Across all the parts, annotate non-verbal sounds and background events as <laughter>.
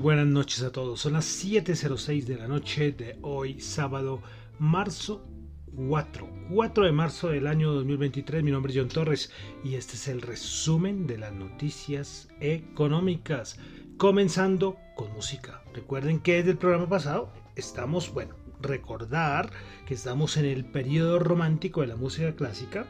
Buenas noches a todos. Son las 7.06 de la noche de hoy, sábado, marzo 4. 4 de marzo del año 2023. Mi nombre es John Torres y este es el resumen de las noticias económicas. Comenzando con música. Recuerden que desde el programa pasado estamos, bueno, recordar que estamos en el periodo romántico de la música clásica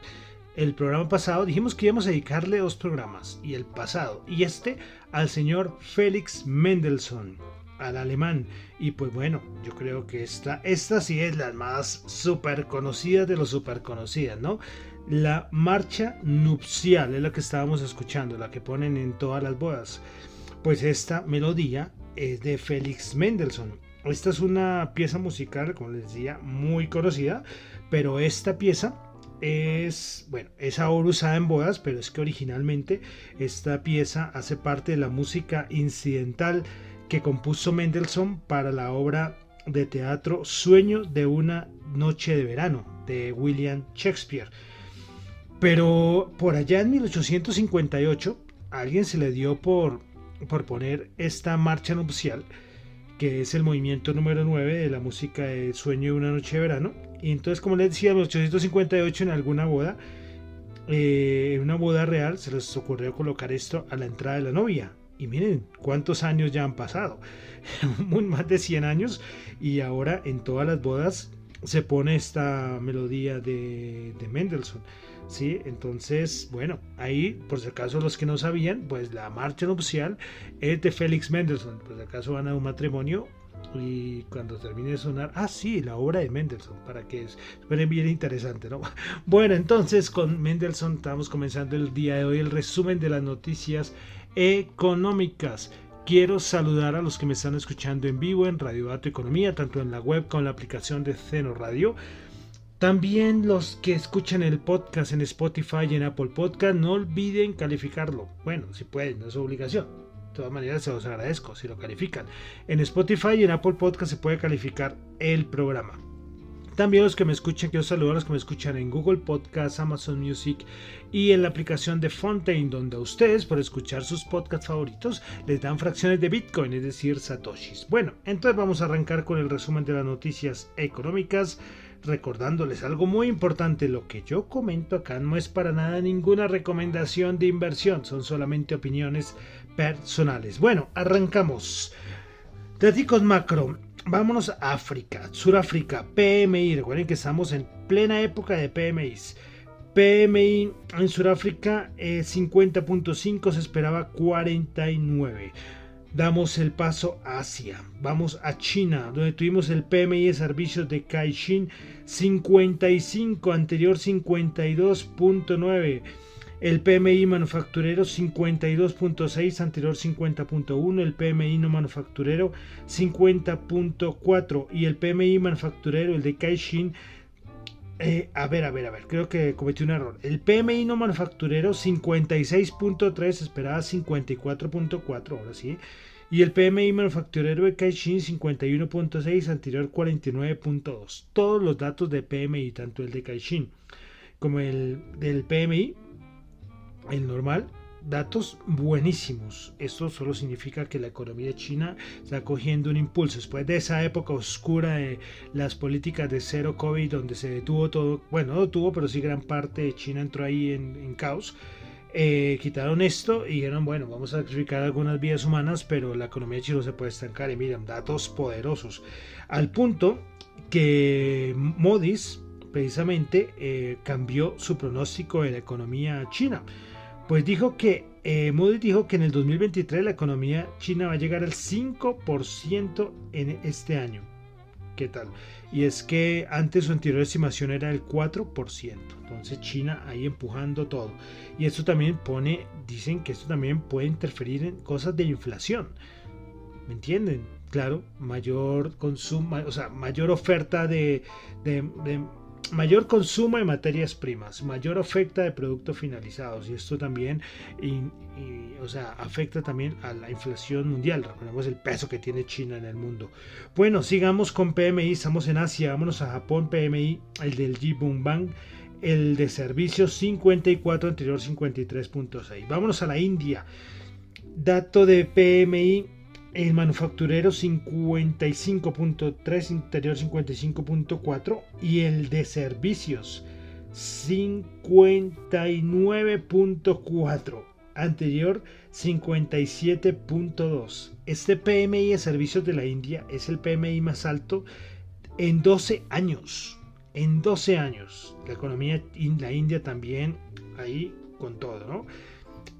el programa pasado dijimos que íbamos a dedicarle dos programas, y el pasado, y este al señor Félix Mendelssohn, al alemán. Y pues bueno, yo creo que esta, esta sí es la más super conocida de los super conocidas, ¿no? La marcha nupcial es la que estábamos escuchando, la que ponen en todas las bodas. Pues esta melodía es de Félix Mendelssohn. Esta es una pieza musical, como les decía, muy conocida, pero esta pieza es, bueno, es ahora usada en bodas, pero es que originalmente esta pieza hace parte de la música incidental que compuso Mendelssohn para la obra de teatro Sueño de una noche de verano de William Shakespeare. Pero por allá en 1858 a alguien se le dio por, por poner esta marcha nupcial, que es el movimiento número 9 de la música de Sueño de una noche de verano, y entonces, como les decía, en 1858 en alguna boda, eh, en una boda real, se les ocurrió colocar esto a la entrada de la novia. Y miren cuántos años ya han pasado, <laughs> más de 100 años, y ahora en todas las bodas se pone esta melodía de, de Mendelssohn. ¿sí? Entonces, bueno, ahí, por si acaso los que no sabían, pues la marcha nupcial es de Félix Mendelssohn. Por si acaso van a un matrimonio, y cuando termine de sonar, ah, sí, la obra de Mendelssohn, para que esperen bien interesante, ¿no? <laughs> Bueno, entonces con Mendelssohn estamos comenzando el día de hoy el resumen de las noticias económicas. Quiero saludar a los que me están escuchando en vivo en Radio Dato Economía, tanto en la web como en la aplicación de Ceno Radio. También los que escuchan el podcast en Spotify y en Apple Podcast, no olviden calificarlo. Bueno, si pueden, no es obligación todas maneras, se los agradezco si lo califican. En Spotify y en Apple Podcast se puede calificar el programa. También los que me escuchan, quiero saludar a los que me escuchan en Google Podcast, Amazon Music y en la aplicación de Fontaine, donde a ustedes, por escuchar sus podcasts favoritos, les dan fracciones de Bitcoin, es decir, Satoshis. Bueno, entonces vamos a arrancar con el resumen de las noticias económicas recordándoles algo muy importante, lo que yo comento acá no es para nada ninguna recomendación de inversión, son solamente opiniones personales. Bueno, arrancamos. Datos macro. Vámonos a África, Suráfrica, PMI. Recuerden que estamos en plena época de PMIs. PMI en Sudáfrica 50.5, eh, se esperaba 49. Damos el paso a Asia. Vamos a China, donde tuvimos el PMI de servicios de Caixin 55, anterior 52.9. El PMI manufacturero 52.6, anterior 50.1, el PMI no manufacturero 50.4 y el PMI manufacturero, el de Caixin, eh, a ver, a ver, a ver, creo que cometí un error. El PMI no manufacturero 56.3, esperaba 54.4, ahora sí. Y el PMI manufacturero de Caixin 51.6, anterior 49.2. Todos los datos de PMI, tanto el de Caixin como el del PMI, el normal, datos buenísimos. Esto solo significa que la economía china está cogiendo un impulso. Después de esa época oscura de las políticas de cero COVID, donde se detuvo todo, bueno, no detuvo, pero sí gran parte de China entró ahí en, caos. Eh, quitaron esto y dijeron, bueno, vamos a sacrificar algunas vidas humanas, pero la economía china se puede estancar. Y miren, datos poderosos. Al punto que Modis precisamente eh, cambió su pronóstico de la economía china. Pues dijo que eh, Moody dijo que en el 2023 la economía china va a llegar al 5% en este año. ¿Qué tal? Y es que antes su anterior estimación era el 4%. Entonces China ahí empujando todo. Y esto también pone, dicen que esto también puede interferir en cosas de inflación. ¿Me entienden? Claro, mayor consumo, o sea, mayor oferta de, de mayor consumo de materias primas, mayor oferta de productos finalizados y esto también o sea, afecta también a la inflación mundial. Recordemos el peso que tiene China en el mundo. Bueno, sigamos con PMI, estamos en Asia, vámonos a Japón, PMI, el del Bang, el de servicios 54, anterior 53.6. Vámonos a la India. Dato de PMI el manufacturero 55.3, interior 55.4 y el de servicios 59.4, anterior 57.2. Este PMI de servicios de la India es el PMI más alto en 12 años. En 12 años. La economía la India también ahí con todo, ¿no?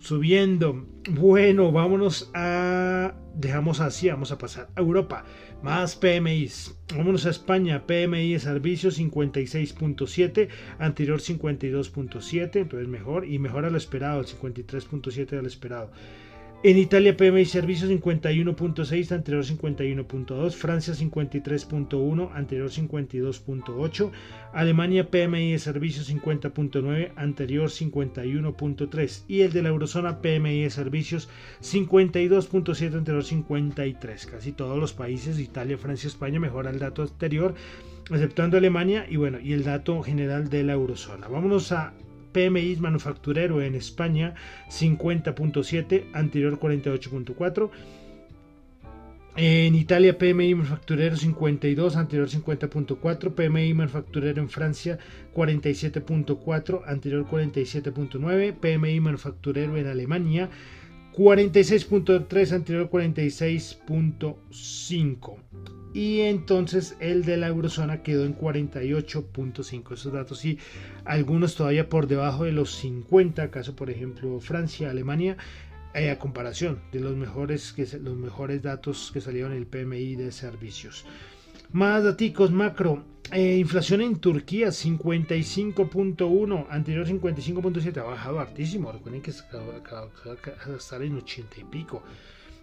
Subiendo. Bueno, vámonos a... Dejamos así, vamos a pasar a Europa. Más PMIs. Vámonos a España. PMI de servicios 56.7, anterior 52.7, entonces mejor y mejor a lo esperado, el 53.7 de lo esperado. En Italia PMI Servicios 51.6, anterior 51.2, Francia 53.1, anterior 52.8, Alemania PMI de Servicios 50.9, anterior 51.3 y el de la Eurozona PMI de Servicios 52.7, anterior 53. Casi todos los países, Italia, Francia, España, mejora el dato anterior, exceptuando Alemania y bueno, y el dato general de la Eurozona. Vámonos a PMI manufacturero en España 50.7, anterior 48.4. En Italia PMI manufacturero 52, anterior 50.4. PMI manufacturero en Francia 47.4, anterior 47.9. PMI manufacturero en Alemania 46.3, anterior 46.5 y entonces el de la eurozona quedó en 48.5. Esos datos sí, algunos todavía por debajo de los 50, caso por ejemplo Francia, Alemania, eh, a comparación de los mejores, los mejores datos que salieron en el PMI de servicios. Más datos macro. Eh, inflación en Turquía 55.1, anterior 55.7, ha bajado hartísimo. Recuerden que acaba de estar en 80 y pico.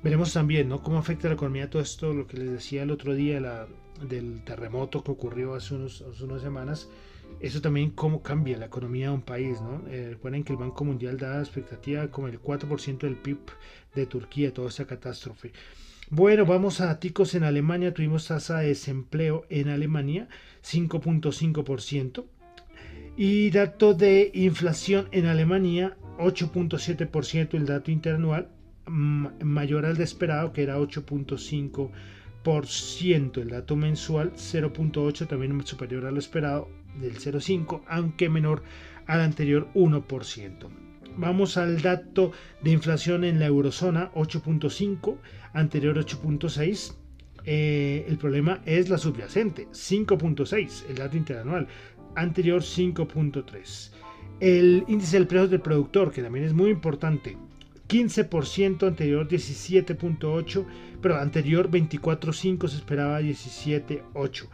Veremos también ¿no? cómo afecta la economía todo esto, lo que les decía el otro día la, del terremoto que ocurrió hace, unos, unas semanas. Eso también cómo cambia la economía de un país. ¿no? Eh, recuerden que el Banco Mundial da expectativa como el 4% del PIB de Turquía, toda esa catástrofe. Bueno, vamos a ticos en Alemania. Tuvimos tasa de desempleo en Alemania 5.5%. Y dato de inflación en Alemania 8.7% el dato interanual mayor al de esperado, que era 8.5%. El dato mensual 0.8, también superior a lo esperado del 0.5, aunque menor al anterior 1%. Vamos al dato de inflación en la eurozona 8.5, anterior 8.6. Eh, el problema es la subyacente 5.6, el dato interanual, anterior 5.3. El índice del precio del productor, que también es muy importante, 15%, anterior 17.8%, pero anterior 24.5% se esperaba 17.8%.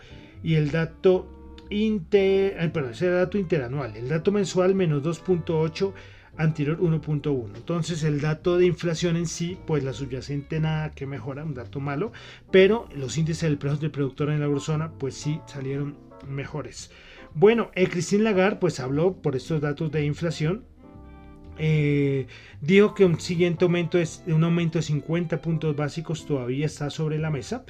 Y el dato, inter, ese dato interanual, el dato mensual menos 2.8%, anterior 1.1. Entonces el dato de inflación en sí, pues la subyacente nada que mejora, un dato malo, pero los índices del precio del productor en la eurozona, pues sí salieron mejores. Bueno, eh, Christine Lagarde pues habló por estos datos de inflación eh, dijo que un siguiente aumento es un aumento de 50 puntos básicos todavía está sobre la mesa.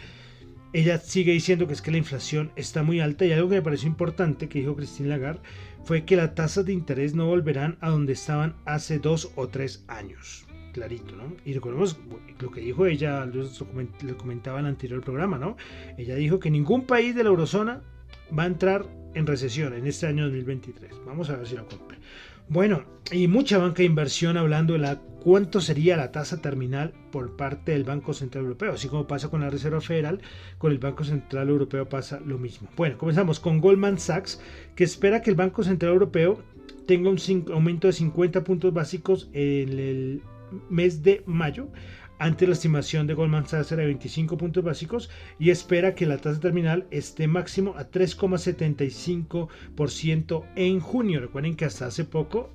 Ella sigue diciendo que es que la inflación está muy alta y algo que me pareció importante que dijo Christine Lagarde fue que las tasas de interés no volverán a donde estaban hace dos o tres años. Clarito, ¿no? Y recordemos lo que dijo ella, lo comentaba en el anterior programa, ¿no? Ella dijo que ningún país de la eurozona va a entrar en recesión en este año 2023. Vamos a ver si lo cumple. Bueno, y mucha banca de inversión hablando de la cuánto sería la tasa terminal por parte del Banco Central Europeo. Así como pasa con la Reserva Federal, con el Banco Central Europeo pasa lo mismo. Bueno, comenzamos con Goldman Sachs, que espera que el Banco Central Europeo tenga un aumento de 50 puntos básicos en el mes de mayo ante la estimación de Goldman Sachs de 25 puntos básicos y espera que la tasa terminal esté máximo a 3,75% en junio. Recuerden que hasta hace poco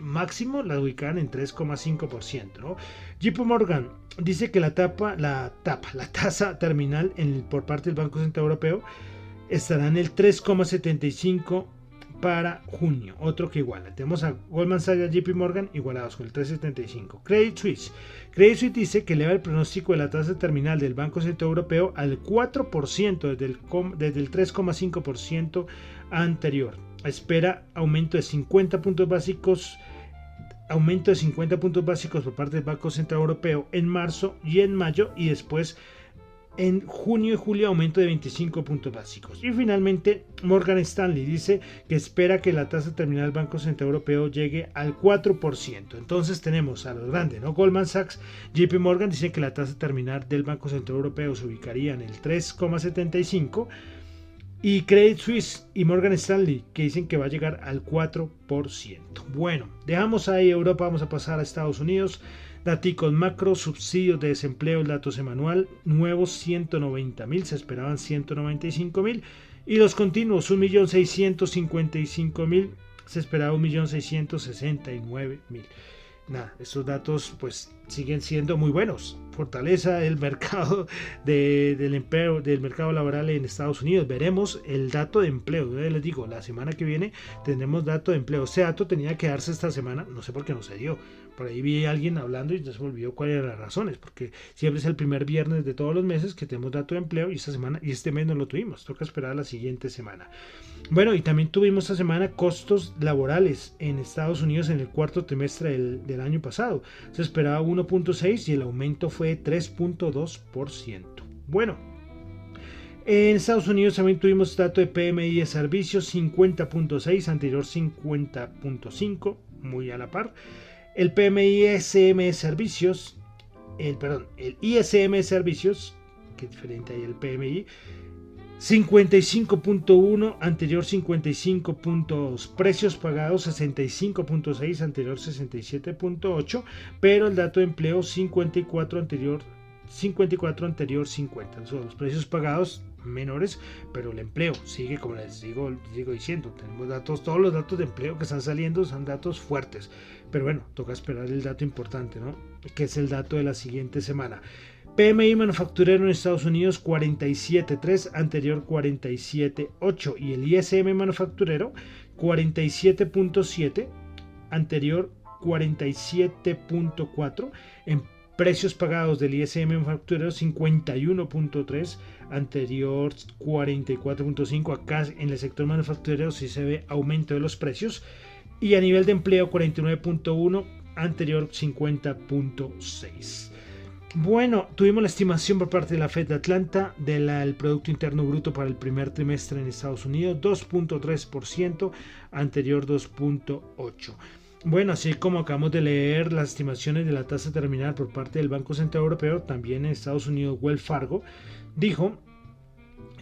máximo la ubicaban en 3,5%. ¿no? JP Morgan dice que la tapa, la tapa, la tasa terminal por parte del Banco Central Europeo estará en el 3,75% para junio. Otro que iguala. Tenemos a Goldman Sachs JP Morgan igualados con el 375. Credit Suisse. Credit Suisse dice que eleva el pronóstico de la tasa terminal del Banco Central Europeo al 4% desde el, desde el 3,5% anterior. Espera aumento de 50 puntos básicos aumento de 50 puntos básicos por parte del Banco Central Europeo en marzo y en mayo y después en junio y julio aumento de 25 puntos básicos. Y finalmente Morgan Stanley dice que espera que la tasa terminal del Banco Central Europeo llegue al 4%. Entonces tenemos a los grandes, ¿no? Goldman Sachs, JP Morgan dice que la tasa terminal del Banco Central Europeo se ubicaría en el 3,75 y Credit Suisse y Morgan Stanley que dicen que va a llegar al 4%. Bueno, dejamos ahí Europa, vamos a pasar a Estados Unidos. Daticos macro, subsidios de desempleo, el dato semanal, nuevos 190 mil, se esperaban 195 mil. Y los continuos, 1.655.000, se esperaba 1.669.000. Nada, estos datos pues siguen siendo muy buenos. Fortaleza <laughs> del mercado del mercado laboral en Estados Unidos. Veremos el dato de empleo. Yo les digo, la semana que viene tendremos dato de empleo. Ese dato tenía que darse esta semana, no sé por qué no se dio por ahí vi a alguien hablando y ya se olvidó cuáles eran las razones, porque siempre es el primer viernes de todos los meses que tenemos dato de empleo y esta semana y este mes no lo tuvimos, toca esperar la siguiente semana. Bueno, y también tuvimos esta semana costos laborales en Estados Unidos en el cuarto trimestre del, del año pasado. Se esperaba 1.6 y el aumento fue 3.2%. Bueno, en Estados Unidos también tuvimos dato de PMI de servicios 50.6, anterior 50.5, muy a la par el PMI ISM Servicios, el, perdón, el ISM Servicios, que es diferente ahí el PMI, 55.1, anterior 55.2, precios pagados 65.6, anterior 67.8, pero el dato de empleo 54 anterior 54 anterior 50. Son los precios pagados menores, pero el empleo sigue, como les digo, digo diciendo, tenemos datos, todos los datos de empleo que están saliendo son datos fuertes. Pero bueno, toca esperar el dato importante, ¿no? Que es el dato de la siguiente semana. PMI manufacturero en Estados Unidos 47.3, anterior 47.8 y el ISM manufacturero 47.7, anterior 47.4. En precios pagados del ISM manufacturero 51.3, anterior 44.5. Acá en el sector manufacturero sí se ve aumento de los precios y a nivel de empleo 49.1, anterior 50.6. Bueno, tuvimos la estimación por parte de la Fed de Atlanta del Producto Interno Bruto para el primer trimestre en Estados Unidos, 2.3%, anterior 2.8%. Bueno, así como acabamos de leer las estimaciones de la tasa terminal por parte del Banco Central Europeo, también en Estados Unidos Wells Fargo dijo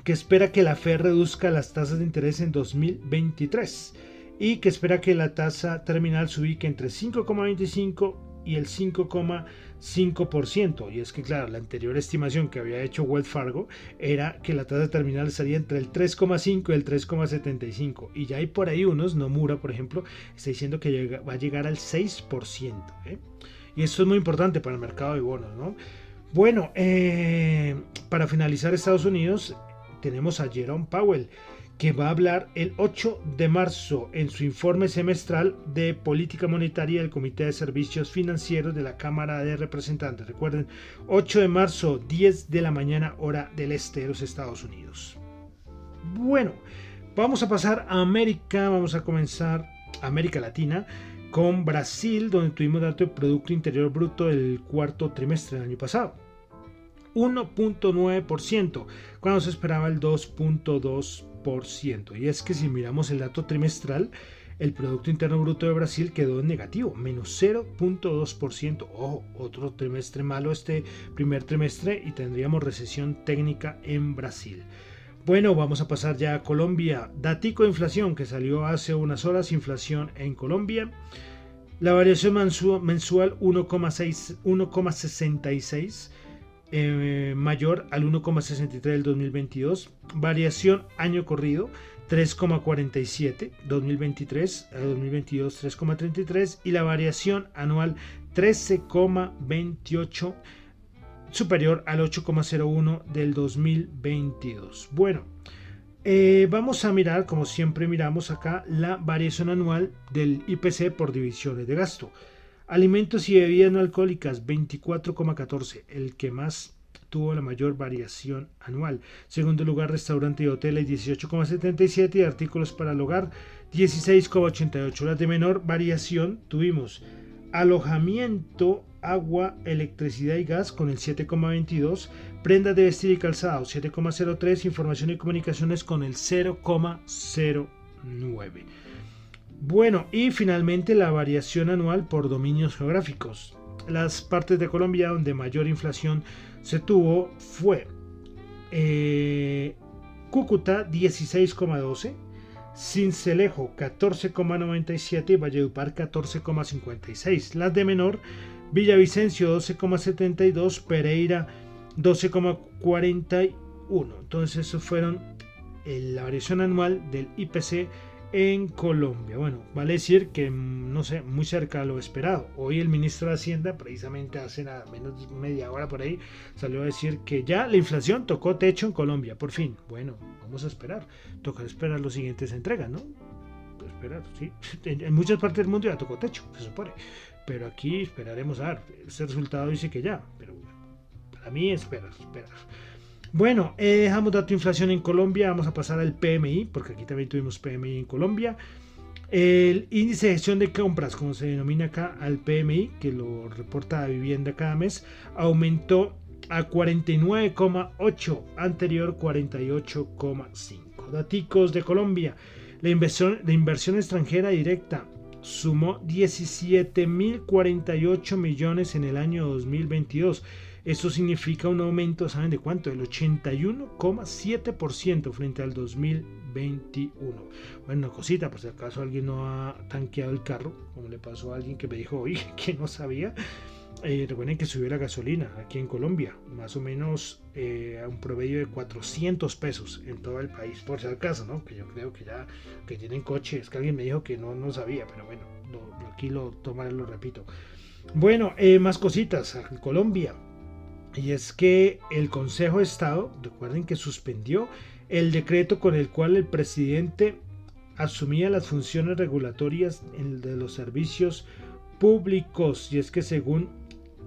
que espera que la Fed reduzca las tasas de interés en 2023 y que espera que la tasa terminal se ubique entre 5,25 y el 5,5%. Y es que, claro, la anterior estimación que había hecho Wells Fargo era que la tasa terminal estaría entre el 3,5 y el 3,75. Y ya hay por ahí unos, Nomura, por ejemplo, está diciendo que va a llegar al 6%. ¿eh? Y esto es muy importante para el mercado de bonos, ¿no? Bueno, eh, para finalizar Estados Unidos, tenemos a Jerome Powell que va a hablar el 8 de marzo en su informe semestral de política monetaria del Comité de Servicios Financieros de la Cámara de Representantes. Recuerden, 8 de marzo, 10 de la mañana, hora del este de los Estados Unidos. Bueno, vamos a pasar a América, vamos a comenzar América Latina con Brasil, donde tuvimos dato de Producto Interior Bruto del cuarto trimestre del año pasado. 1.9%, cuando se esperaba el 2.2%. Y es que si miramos el dato trimestral, el Producto Interno Bruto de Brasil quedó en negativo, menos 0.2%. Ojo, otro trimestre malo este primer trimestre y tendríamos recesión técnica en Brasil. Bueno, vamos a pasar ya a Colombia. Datico de inflación que salió hace unas horas, inflación en Colombia. La variación mensual 1,66 eh, mayor al 1,63 del 2022. Variación año corrido 3,47, 2023 a 2022 3,33 y la variación anual 13,28 superior al 8,01 del 2022. Bueno, eh, vamos a mirar, como siempre miramos acá, la variación anual del IPC por divisiones de gasto. Alimentos y bebidas no alcohólicas 24,14, el que más tuvo la mayor variación anual. Segundo lugar, restaurante y hoteles 18,77 y artículos para el hogar 16,88. Las de menor variación tuvimos alojamiento, agua, electricidad y gas con el 7,22, prendas de vestir y calzado 7,03, información y comunicaciones con el 0,09. Bueno, y finalmente la variación anual por dominios geográficos. Las partes de Colombia donde mayor inflación se tuvo fue eh, Cúcuta 16,12, Cincelejo 14,97 y Valledupar 14,56. Las de menor, Villavicencio 12,72, Pereira 12,41. Entonces, eso fueron eh, la variación anual del IPC en Colombia. Bueno, vale decir que, mm, no sé, muy cerca de lo esperado. Hoy el ministro de Hacienda, precisamente hace nada menos media hora por ahí, salió a decir que ya la inflación tocó techo en Colombia, por fin. Bueno, vamos a esperar. Toca esperar los siguientes entregas, ¿no? Esperar, sí. <laughs> En, muchas partes del mundo ya tocó techo, se supone. Pero aquí esperaremos a ver. Ese resultado dice que ya, pero para mí esperar, esperar. Bueno, eh, dejamos dato de inflación en Colombia, vamos a pasar al PMI, porque aquí también tuvimos PMI en Colombia. El índice de gestión de compras, como se denomina acá al PMI, que lo reporta la vivienda cada mes, aumentó a 49,8, anterior 48,5. Daticos de Colombia. La inversión, la inversión extranjera directa sumó 17.048 millones en el año 2022 esto significa un aumento, ¿saben de cuánto? Del 81,7% frente al 2021. Bueno, cosita, por si acaso alguien no ha tanqueado el carro, como le pasó a alguien que me dijo, oye, <laughs> que no sabía. Eh, recuerden que subió la gasolina aquí en Colombia, más o menos eh, a un promedio de 400 pesos en todo el país, por si acaso, ¿no? Que yo creo que ya que tienen coche, es que alguien me dijo que no, no sabía, pero bueno, aquí lo tomaré, lo repito. Bueno, eh, más cositas, Colombia. Y es que el Consejo de Estado, recuerden que suspendió el decreto con el cual el presidente asumía las funciones regulatorias de los servicios públicos. Y es que según,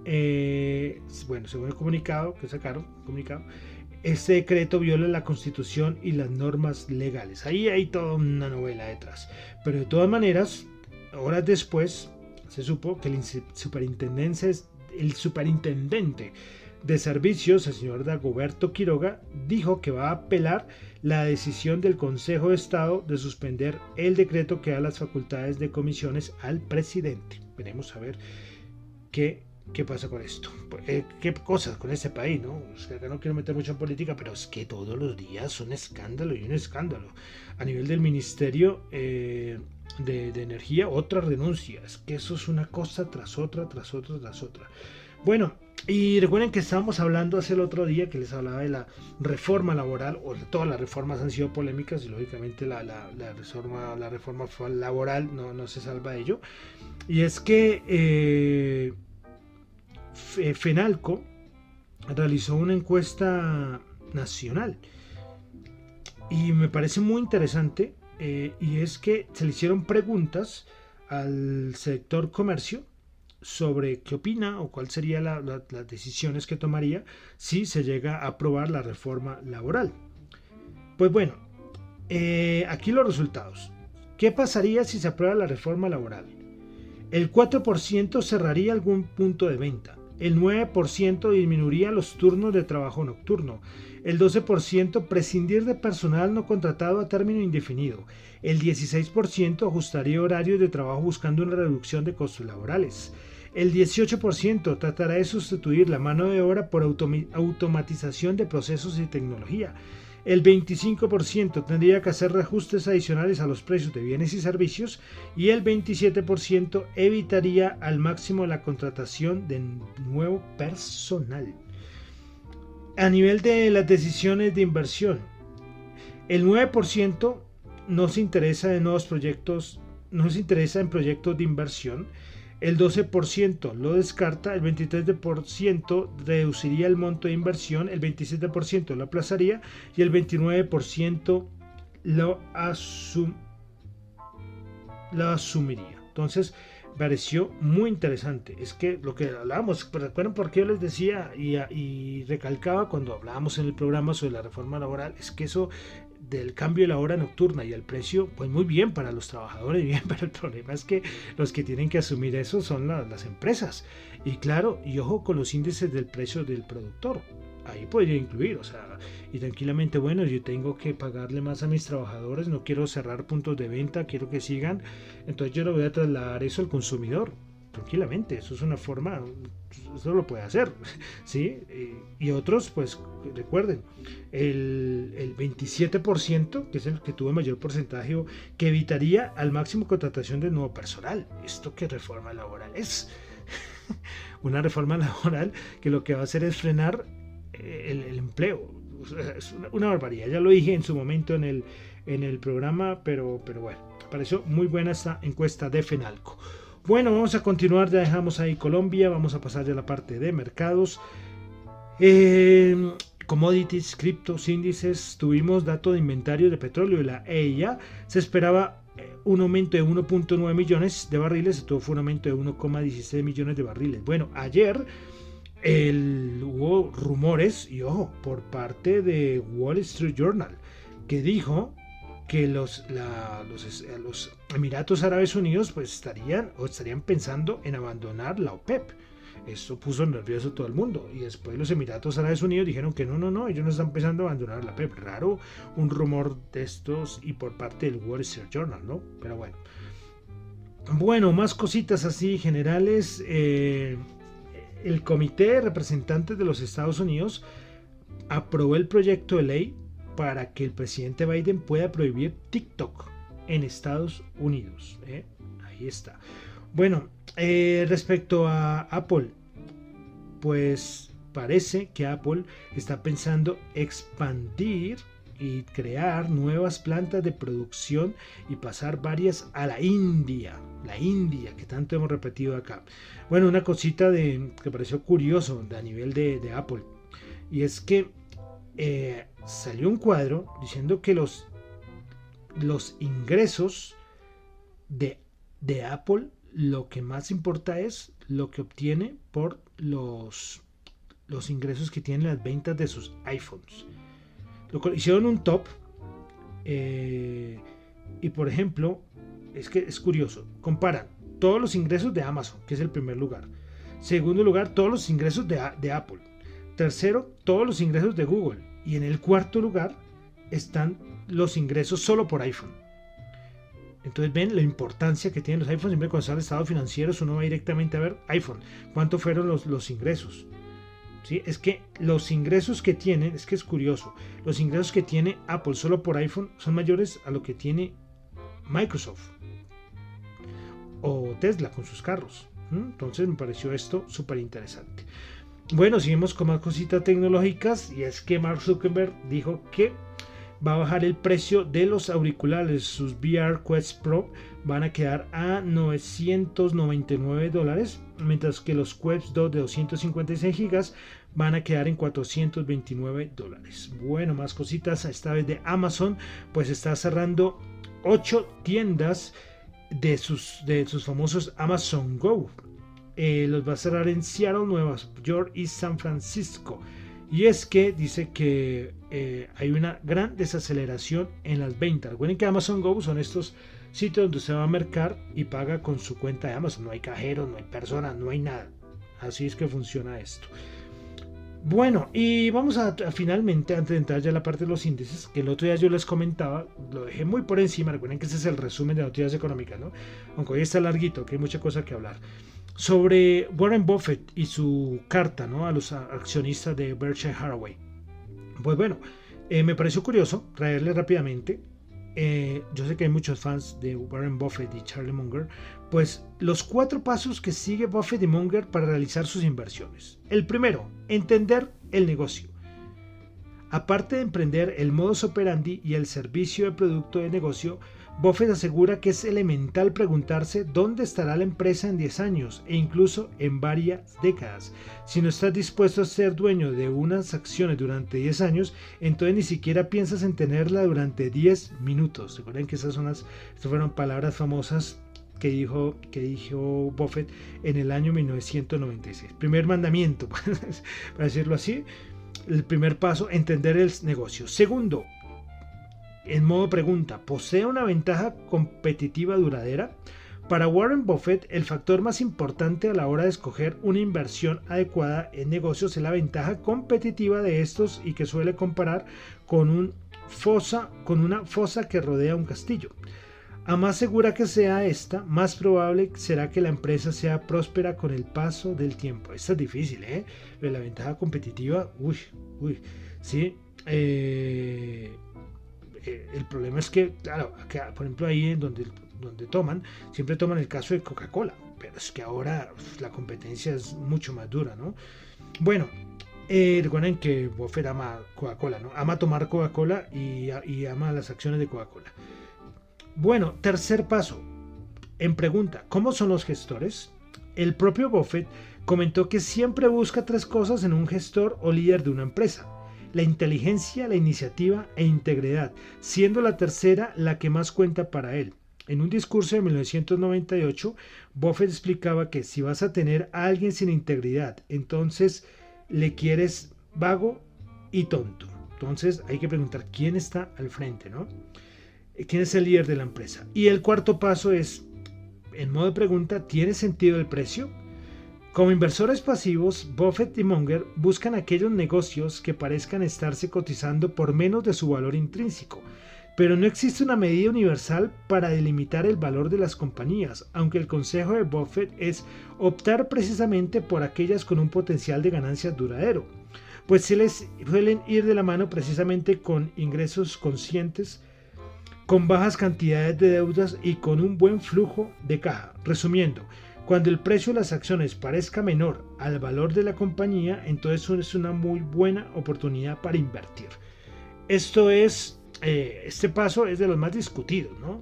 eh, bueno, según el comunicado que sacaron, comunicado, este decreto viola la constitución y las normas legales. Ahí hay toda una novela detrás. Pero de todas maneras, horas después, se supo que el superintendente, el superintendente de Servicios, el señor Dagoberto Quiroga, dijo que va a apelar la decisión del Consejo de Estado de suspender el decreto que da las facultades de comisiones al presidente. Veremos a ver qué, qué pasa con esto. Eh, qué cosas con este país, ¿no? Acá no quiero meter mucho en política, pero es que todos los días un escándalo y un escándalo. A nivel del Ministerio eh, de, de Energía, otra renuncia. Es que eso es una cosa tras otra, tras otra, tras otra. Bueno, y recuerden que estábamos hablando hace el otro día que les hablaba de la reforma laboral, o de todas las reformas han sido polémicas y lógicamente la, reforma, la reforma laboral no, no, se salva de ello. Y es que eh, FENALCO realizó una encuesta nacional y me parece muy interesante eh, y es que se le hicieron preguntas al sector comercio sobre qué opina o cuáles serían las decisiones que tomaría si se llega a aprobar la reforma laboral. Pues bueno, eh, aquí los resultados. ¿Qué pasaría si se aprueba la reforma laboral? El 4% cerraría algún punto de venta. El 9% disminuiría los turnos de trabajo nocturno. El 12% prescindir de personal no contratado a término indefinido. El 16% ajustaría horarios de trabajo buscando una reducción de costos laborales. El 18% tratará de sustituir la mano de obra por automatización de procesos y tecnología. El 25% tendría que hacer reajustes adicionales a los precios de bienes y servicios y el 27% evitaría al máximo la contratación de nuevo personal. A nivel de las decisiones de inversión, el 9% no se interesa en nuevos proyectos, no se interesa en proyectos de inversión el 12% lo descarta, el 23% reduciría el monto de inversión, el 27% lo aplazaría y el 29% lo, lo asumiría. Entonces, pareció muy interesante. Es que lo que hablábamos, recuerden por qué yo les decía y, y, recalcaba cuando hablábamos en el programa sobre la reforma laboral, es que eso del cambio de la hora nocturna y el precio, pues muy bien para los trabajadores, <laughs> bien, pero el problema es que los que tienen que asumir eso son las empresas. Y claro, y ojo con los índices del precio del productor. Ahí podría incluir, o sea, y tranquilamente, bueno, yo tengo que pagarle más a mis trabajadores, no quiero cerrar puntos de venta, quiero que sigan, entonces yo le voy a trasladar eso al consumidor tranquilamente, eso es una forma, eso lo puede hacer, <laughs> ¿sí? Y otros, pues recuerden, el, el 27%, que es el que tuvo mayor porcentaje, que evitaría al máximo contratación de nuevo personal. ¿Esto qué reforma laboral es? <laughs> una reforma laboral que lo que va a hacer es frenar eh, el, empleo. Es una, barbaridad, ya lo dije en su momento en el, en el programa, pero, pero bueno, pareció muy buena esta encuesta de FENALCO. Bueno, vamos a continuar, ya dejamos ahí Colombia, vamos a pasar ya a la parte de mercados. Eh, commodities, criptos, índices, tuvimos dato de inventario de petróleo y la EIA se esperaba eh, un aumento de 1.9 millones de barriles, todo fue un aumento de 1,16 millones de barriles. Bueno, ayer hubo rumores, y ojo, por parte de Wall Street Journal, que dijo que los, los, Emiratos Árabes Unidos pues estarían o estarían pensando en abandonar la OPEP. Eso puso nervioso a todo el mundo. Y después los Emiratos Árabes Unidos dijeron que no, no, no, ellos no están pensando a abandonar la OPEP. Raro un rumor de estos y por parte del Wall Street Journal, ¿no? Pero bueno. Bueno, más cositas así generales. Eh, el Comité de Representantes de los Estados Unidos aprobó el proyecto de ley para que el presidente Biden pueda prohibir TikTok en Estados Unidos. ¿eh? Ahí está. Bueno, eh, respecto a Apple, pues parece que Apple está pensando expandir y crear nuevas plantas de producción y pasar varias a la India, la India que tanto hemos repetido acá. Bueno, una cosita que pareció curioso a nivel de, Apple y es que eh, salió un cuadro diciendo que los, los ingresos de, de Apple lo que más importa es lo que obtiene por los, los ingresos que tienen las ventas de sus iPhones. Lo hicieron un top eh, y por ejemplo, es que es curioso, comparan todos los ingresos de Amazon, que es el primer lugar. Segundo lugar, todos los ingresos de, de Apple. Tercero, todos los ingresos de Google. Y en el cuarto lugar están los ingresos solo por iPhone. Entonces ven la importancia que tienen los iPhones. Siempre cuando sale estado financiero uno va directamente a ver iPhone. ¿Cuántos fueron los, los ingresos? ¿Sí? Es que los ingresos que tienen, es que es curioso, los ingresos que tiene Apple solo por iPhone son mayores a lo que tiene Microsoft o Tesla con sus carros. Entonces me pareció esto súper interesante. Bueno, seguimos con más cositas tecnológicas y es que Mark Zuckerberg dijo que va a bajar el precio de los auriculares. Sus VR Quest Pro van a quedar a 999 dólares, mientras que los Quest 2 de 256 gigas van a quedar en 429 dólares. Bueno, más cositas, esta vez de Amazon, pues está cerrando 8 tiendas de sus, de sus famosos Amazon Go. Eh, los va a cerrar en Seattle, Nueva York y San Francisco. Y es que dice que eh, hay una gran desaceleración en las ventas. Recuerden que Amazon Go son estos sitios donde se va a mercar y paga con su cuenta de Amazon. No hay cajeros, no hay personas, no hay nada. Así es que funciona esto. Bueno, y vamos a, finalmente, antes de entrar ya a la parte de los índices, que el otro día yo les comentaba, lo dejé muy por encima, recuerden que ese es el resumen de noticias económicas, ¿no? Aunque hoy está larguito, que hay mucha cosa que hablar sobre Warren Buffett y su carta ¿no? a los accionistas de Berkshire Hathaway. Pues bueno, eh, me pareció curioso traerle rápidamente. Eh, yo sé que hay muchos fans de Warren Buffett y Charlie Munger. Pues los cuatro pasos que sigue Buffett y Munger para realizar sus inversiones. El primero, entender el negocio. Aparte de emprender el modus operandi y el servicio de producto de negocio, Buffett asegura que es elemental preguntarse dónde estará la empresa en 10 años e incluso en varias décadas. Si no estás dispuesto a ser dueño de unas acciones durante 10 años, entonces ni siquiera piensas en tenerla durante 10 minutos. Recuerden que esas son las, fueron palabras famosas que dijo, que dijo Buffett en el año 1996. Primer mandamiento, <laughs> para decirlo así. El primer paso, entender el negocio. Segundo, en modo pregunta, ¿posee una ventaja competitiva duradera? Para Warren Buffett, el factor más importante a la hora de escoger una inversión adecuada en negocios es la ventaja competitiva de estos y que suele comparar con, una fosa que rodea un castillo. A más segura que sea esta, más probable será que la empresa sea próspera con el paso del tiempo. Esto es difícil, ¿eh? La ventaja competitiva, uy, uy, sí. Eh, eh, el problema es que, claro, por ejemplo, ahí donde donde toman, siempre toman el caso de Coca-Cola, pero es que ahora la competencia es mucho más dura, ¿no? Bueno, eh, recuerden que Buffett ama Coca-Cola, ¿no? Ama tomar Coca-Cola y, y ama las acciones de Coca-Cola. Bueno, tercer paso. En pregunta, ¿cómo son los gestores? El propio Buffett comentó que siempre busca tres cosas en un gestor o líder de una empresa. La inteligencia, la iniciativa e integridad, siendo la tercera la que más cuenta para él. En un discurso de 1998, Buffett explicaba que si vas a tener a alguien sin integridad, entonces le quieres vago y tonto. Entonces hay que preguntar quién está al frente, ¿no? ¿Quién es el líder de la empresa? Y el cuarto paso es, en modo de pregunta, ¿tiene sentido el precio? Como inversores pasivos, Buffett y Munger buscan aquellos negocios que parezcan estarse cotizando por menos de su valor intrínseco pero no existe una medida universal para delimitar el valor de las compañías, aunque el consejo de Buffett es optar precisamente por aquellas con un potencial de ganancias duradero, pues se les suelen ir de la mano precisamente con ingresos conscientes, con bajas cantidades de deudas y con un buen flujo de caja. Resumiendo, cuando el precio de las acciones parezca menor al valor de la compañía, entonces es una muy buena oportunidad para invertir. Esto es eh, este paso es de los más discutidos, ¿no?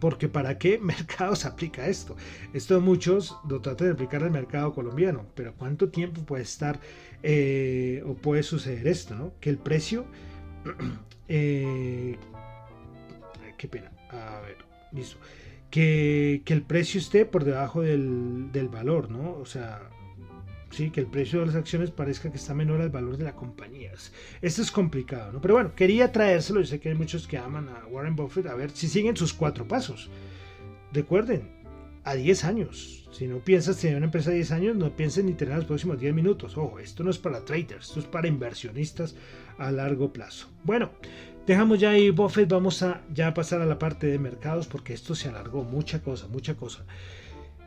Porque ¿para qué <laughs> mercados aplica esto? Esto muchos lo tratan de aplicar al mercado colombiano, pero ¿cuánto tiempo puede estar eh, o puede suceder esto, ¿no? Que el precio... <clears throat> Eh, qué pena. A ver, listo. Que, el precio esté por debajo del, del valor, ¿no? O sea, ¿sí? que el precio de las acciones parezca que está menor al valor de las compañías. Esto es complicado, ¿no? Pero bueno, quería traérselo. Yo sé que hay muchos que aman a Warren Buffett. A ver si siguen sus cuatro pasos. Recuerden, a 10 años. Si no piensas tener una empresa a 10 años, no pienses ni tener los próximos 10 minutos. Ojo, esto no es para traders, esto es para inversionistas a largo plazo. Bueno, dejamos ya ahí Buffett. Vamos a ya pasar a la parte de mercados porque esto se alargó. Mucha cosa, mucha cosa.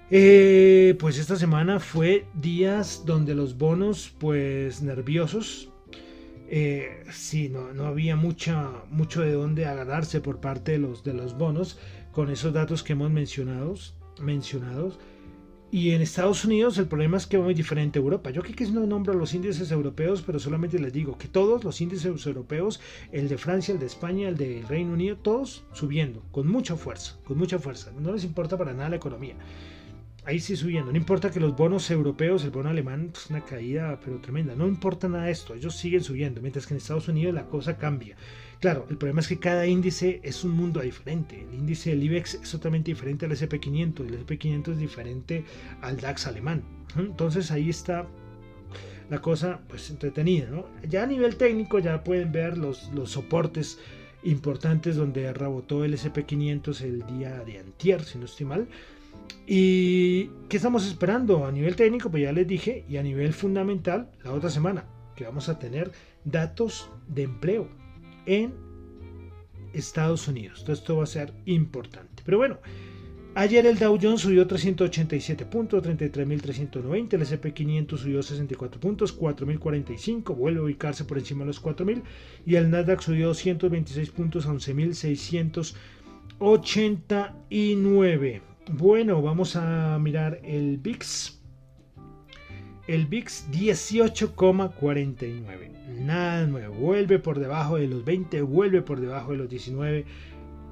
Eh, pues esta semana fue días donde los bonos, pues nerviosos. Eh, sí, no, no había mucha, mucho de dónde agarrarse por parte de los, de los bonos con esos datos que hemos mencionados. Y en Estados Unidos el problema es que va muy diferente a Europa. Yo creo que no nombro los índices europeos, pero solamente les digo que todos los índices europeos, el de Francia, el de España, el del Reino Unido, todos subiendo, con mucha fuerza, con mucha fuerza. No les importa para nada la economía ahí sí subiendo. No importa que los bonos europeos, el bono alemán, es pues, una caída pero tremenda. No importa nada esto, ellos siguen subiendo, mientras que en Estados Unidos la cosa cambia. Claro, el problema es que cada índice es un mundo diferente. El índice del IBEX es totalmente diferente al SP500, el SP500 es diferente al DAX alemán. Entonces ahí está la cosa pues entretenida, ¿no? Ya a nivel técnico ya pueden ver los, los soportes importantes donde rebotó el SP500 el día de antier, si no estoy mal. ¿Y qué estamos esperando a nivel técnico? Pues ya les dije, y a nivel fundamental, la otra semana, que vamos a tener datos de empleo en Estados Unidos. Entonces esto va a ser importante. Pero bueno, ayer el Dow Jones subió 387 puntos, 33.390, el SP500 subió 64 puntos, 4.045, vuelve a ubicarse por encima de los 4.000 y el Nasdaq subió 126 puntos a 11.689. Bueno, vamos a mirar el VIX. El VIX 18,49. Nada nuevo. Vuelve por debajo de los 20, vuelve por debajo de los 19.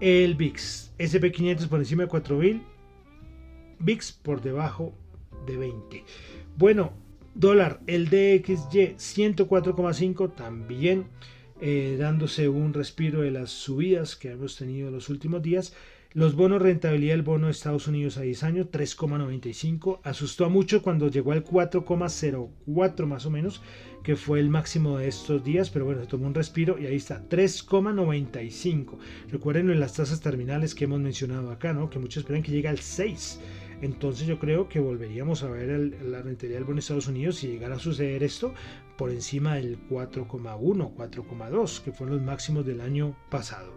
El VIX. SP500 por encima de 4000. VIX por debajo de 20. Bueno, dólar. El DXY 104,5 también eh, dándose un respiro de las subidas que hemos tenido los últimos días. Los bonos rentabilidad del bono de Estados Unidos a 10 años, 3,95. Asustó a mucho cuando llegó al 4,04 más o menos, que fue el máximo de estos días, pero bueno, se tomó un respiro y ahí está, 3,95. Recuerden en las tasas terminales que hemos mencionado acá, ¿no? Que muchos esperan que llegue al 6. Entonces yo creo que volveríamos a ver la rentabilidad del bono de Estados Unidos si llegara a suceder esto por encima del 4,1, 4,2, que fueron los máximos del año pasado.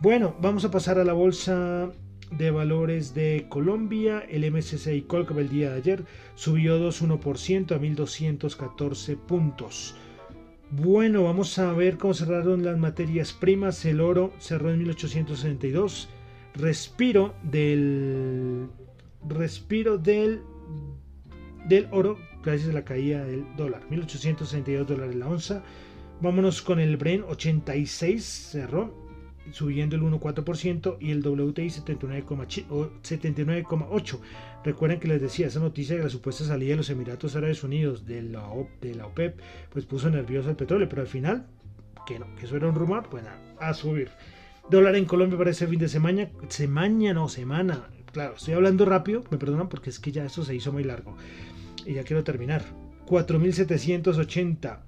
Bueno, vamos a pasar a la bolsa de valores de Colombia. El MSCI Colcap el día de ayer subió 2,1% a 1.214 puntos. Bueno, vamos a ver cómo cerraron las materias primas. El oro cerró en 1862. Respiro del respiro del del oro gracias a la caída del dólar. 1862 dólares la onza. Vámonos con el Bren 86 cerró subiendo el 1,4% y el WTI 79,8. Recuerden que les decía, esa noticia de la supuesta salida de los Emiratos Árabes Unidos de la, de la OPEP, pues puso nervioso el petróleo, pero al final, que no, que eso era un rumor, pues nada, a subir. Dólar en Colombia para ese fin de semana, semana no, semana. Claro, estoy hablando rápido, me perdonan porque es que ya eso se hizo muy largo. Y ya quiero terminar. 4.780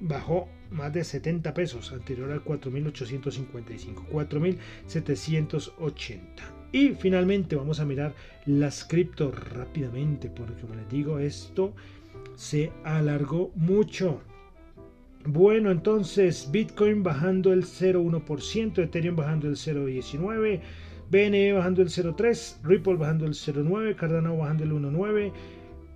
bajó más de 70 pesos, anterior al 4.855, 4.780. Y finalmente vamos a mirar las cripto rápidamente, porque como les digo, esto se alargó mucho. Bueno, entonces Bitcoin bajando el 0,1%, Ethereum bajando el 0,19%, BNE bajando el 0,3%, Ripple bajando el 0,9%, Cardano bajando el 1,9%.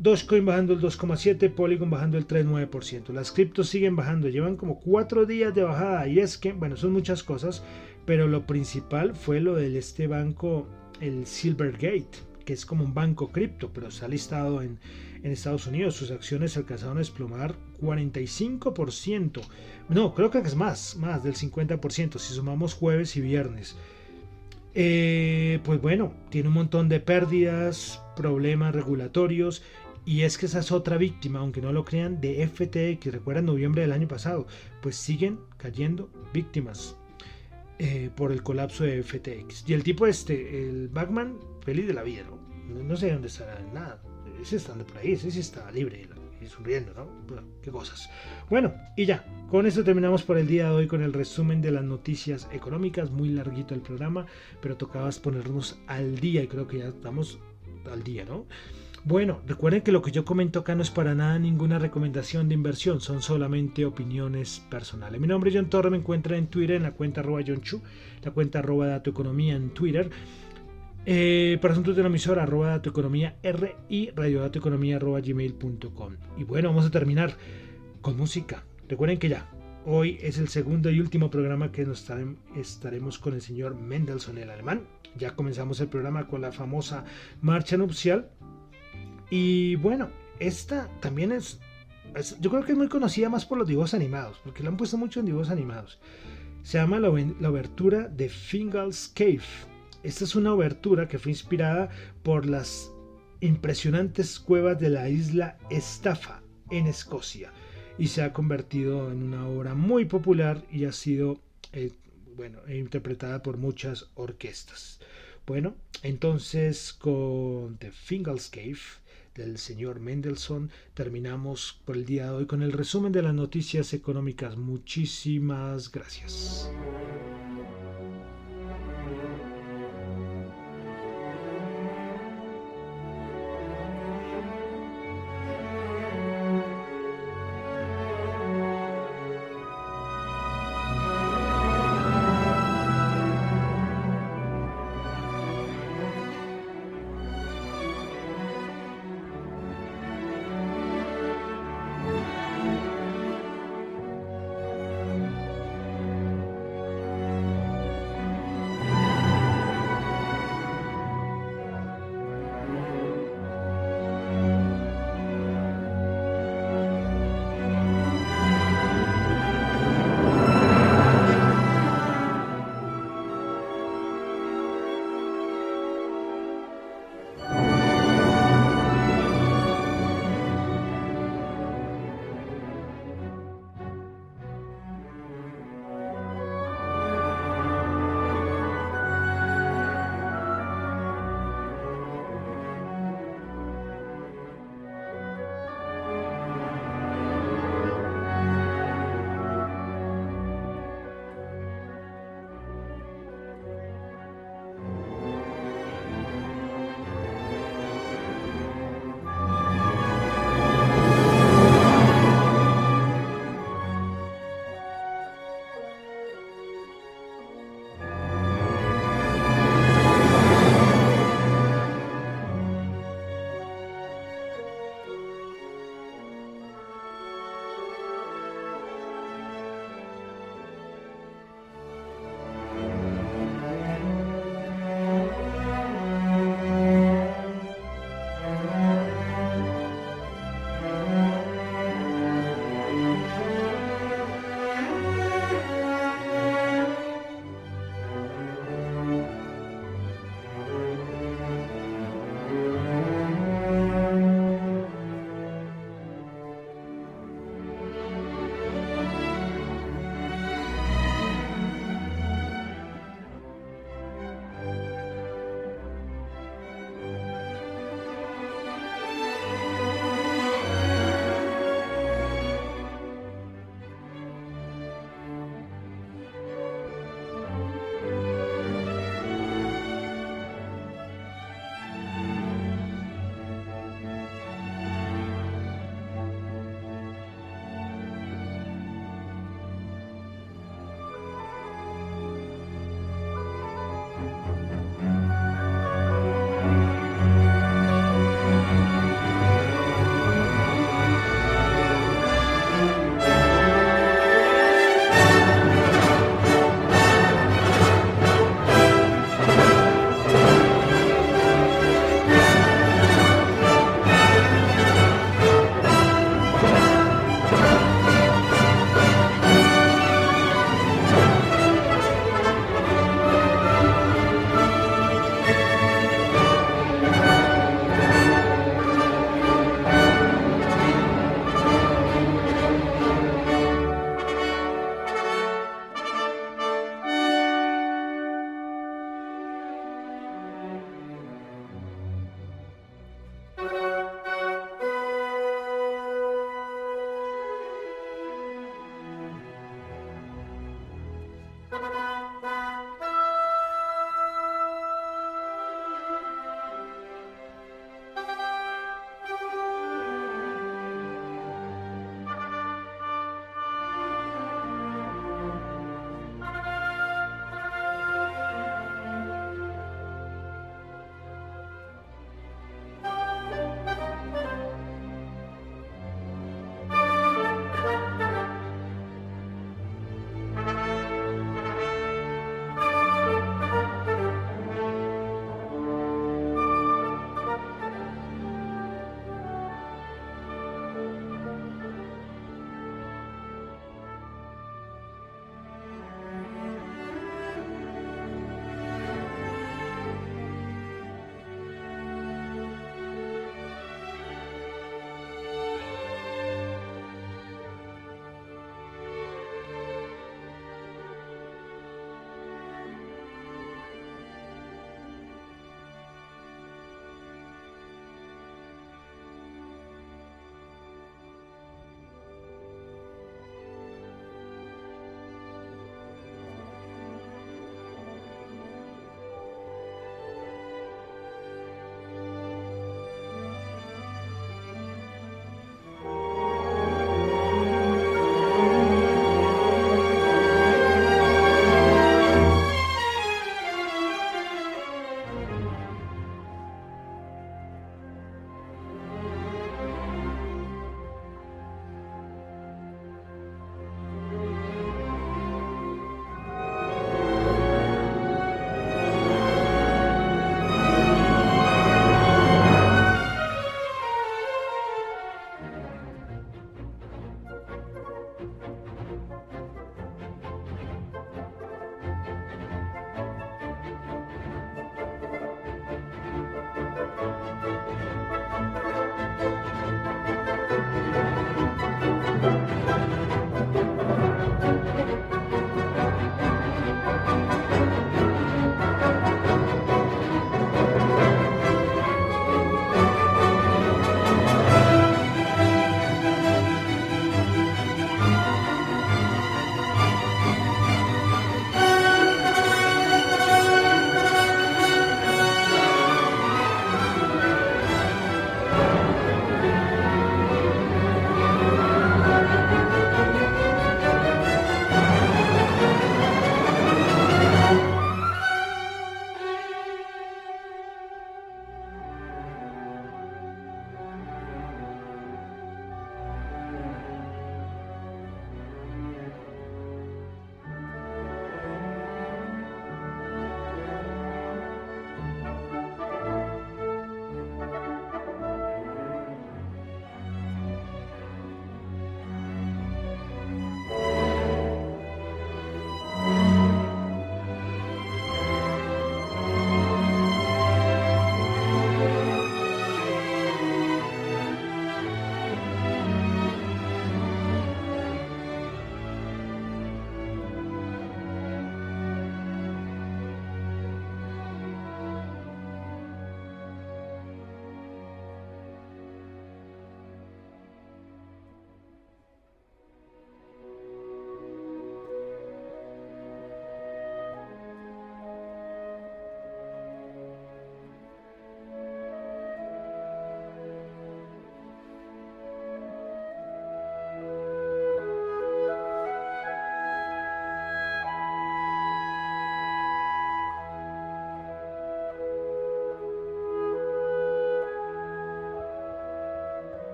Dogecoin bajando el 2,7%, Polygon bajando el 3,9%. Las criptos siguen bajando, llevan como cuatro días de bajada y es que, bueno, son muchas cosas, pero lo principal fue lo de este banco, el Silvergate, que es como un banco cripto, pero ha listado en, Estados Unidos. Sus acciones alcanzaron a desplomar 45%. No, creo que es más, más del 50% si sumamos jueves y viernes. Eh, pues bueno, tiene un montón de pérdidas, problemas regulatorios y es que esa es otra víctima, aunque no lo crean, de FTX. Recuerdan noviembre del año pasado. Pues siguen cayendo víctimas eh, por el colapso de FTX. Y el tipo este, el Batman, feliz de la vida, ¿no? No, sé dónde estará, nada. Ese está por ahí, ese sí está libre y sonriendo, ¿no? qué cosas. Bueno, y ya, con esto terminamos por el día de hoy con el resumen de las noticias económicas. Muy larguito el programa, pero tocaba ponernos al día y creo que ya estamos al día, ¿no? Bueno, recuerden que lo que yo comento acá no es para nada ninguna recomendación de inversión, son solamente opiniones personales. Mi nombre es John Torre, me encuentra en Twitter en la cuenta arroba John Chu, la cuenta arroba Dato Economía en Twitter. Eh, para asuntos de la emisora arroba Dato Economía R y radiodatoeconomía arroba gmail.com. Y bueno, vamos a terminar con música. Recuerden que ya, hoy es el segundo y último programa que nos estaremos con el señor Mendelssohn, el alemán. Ya comenzamos el programa con la famosa marcha nupcial y bueno, esta también es, yo creo que es muy conocida más por los dibujos animados, porque la han puesto mucho en dibujos animados. Se llama la, la obertura de Fingal's Cave. Esta es una obertura que fue inspirada por las impresionantes cuevas de la isla Estafa en Escocia y se ha convertido en una obra muy popular y ha sido eh, bueno, interpretada por muchas orquestas. Bueno, entonces con The Fingal's Cave del señor Mendelssohn, terminamos por el día de hoy con el resumen de las noticias económicas. Muchísimas gracias.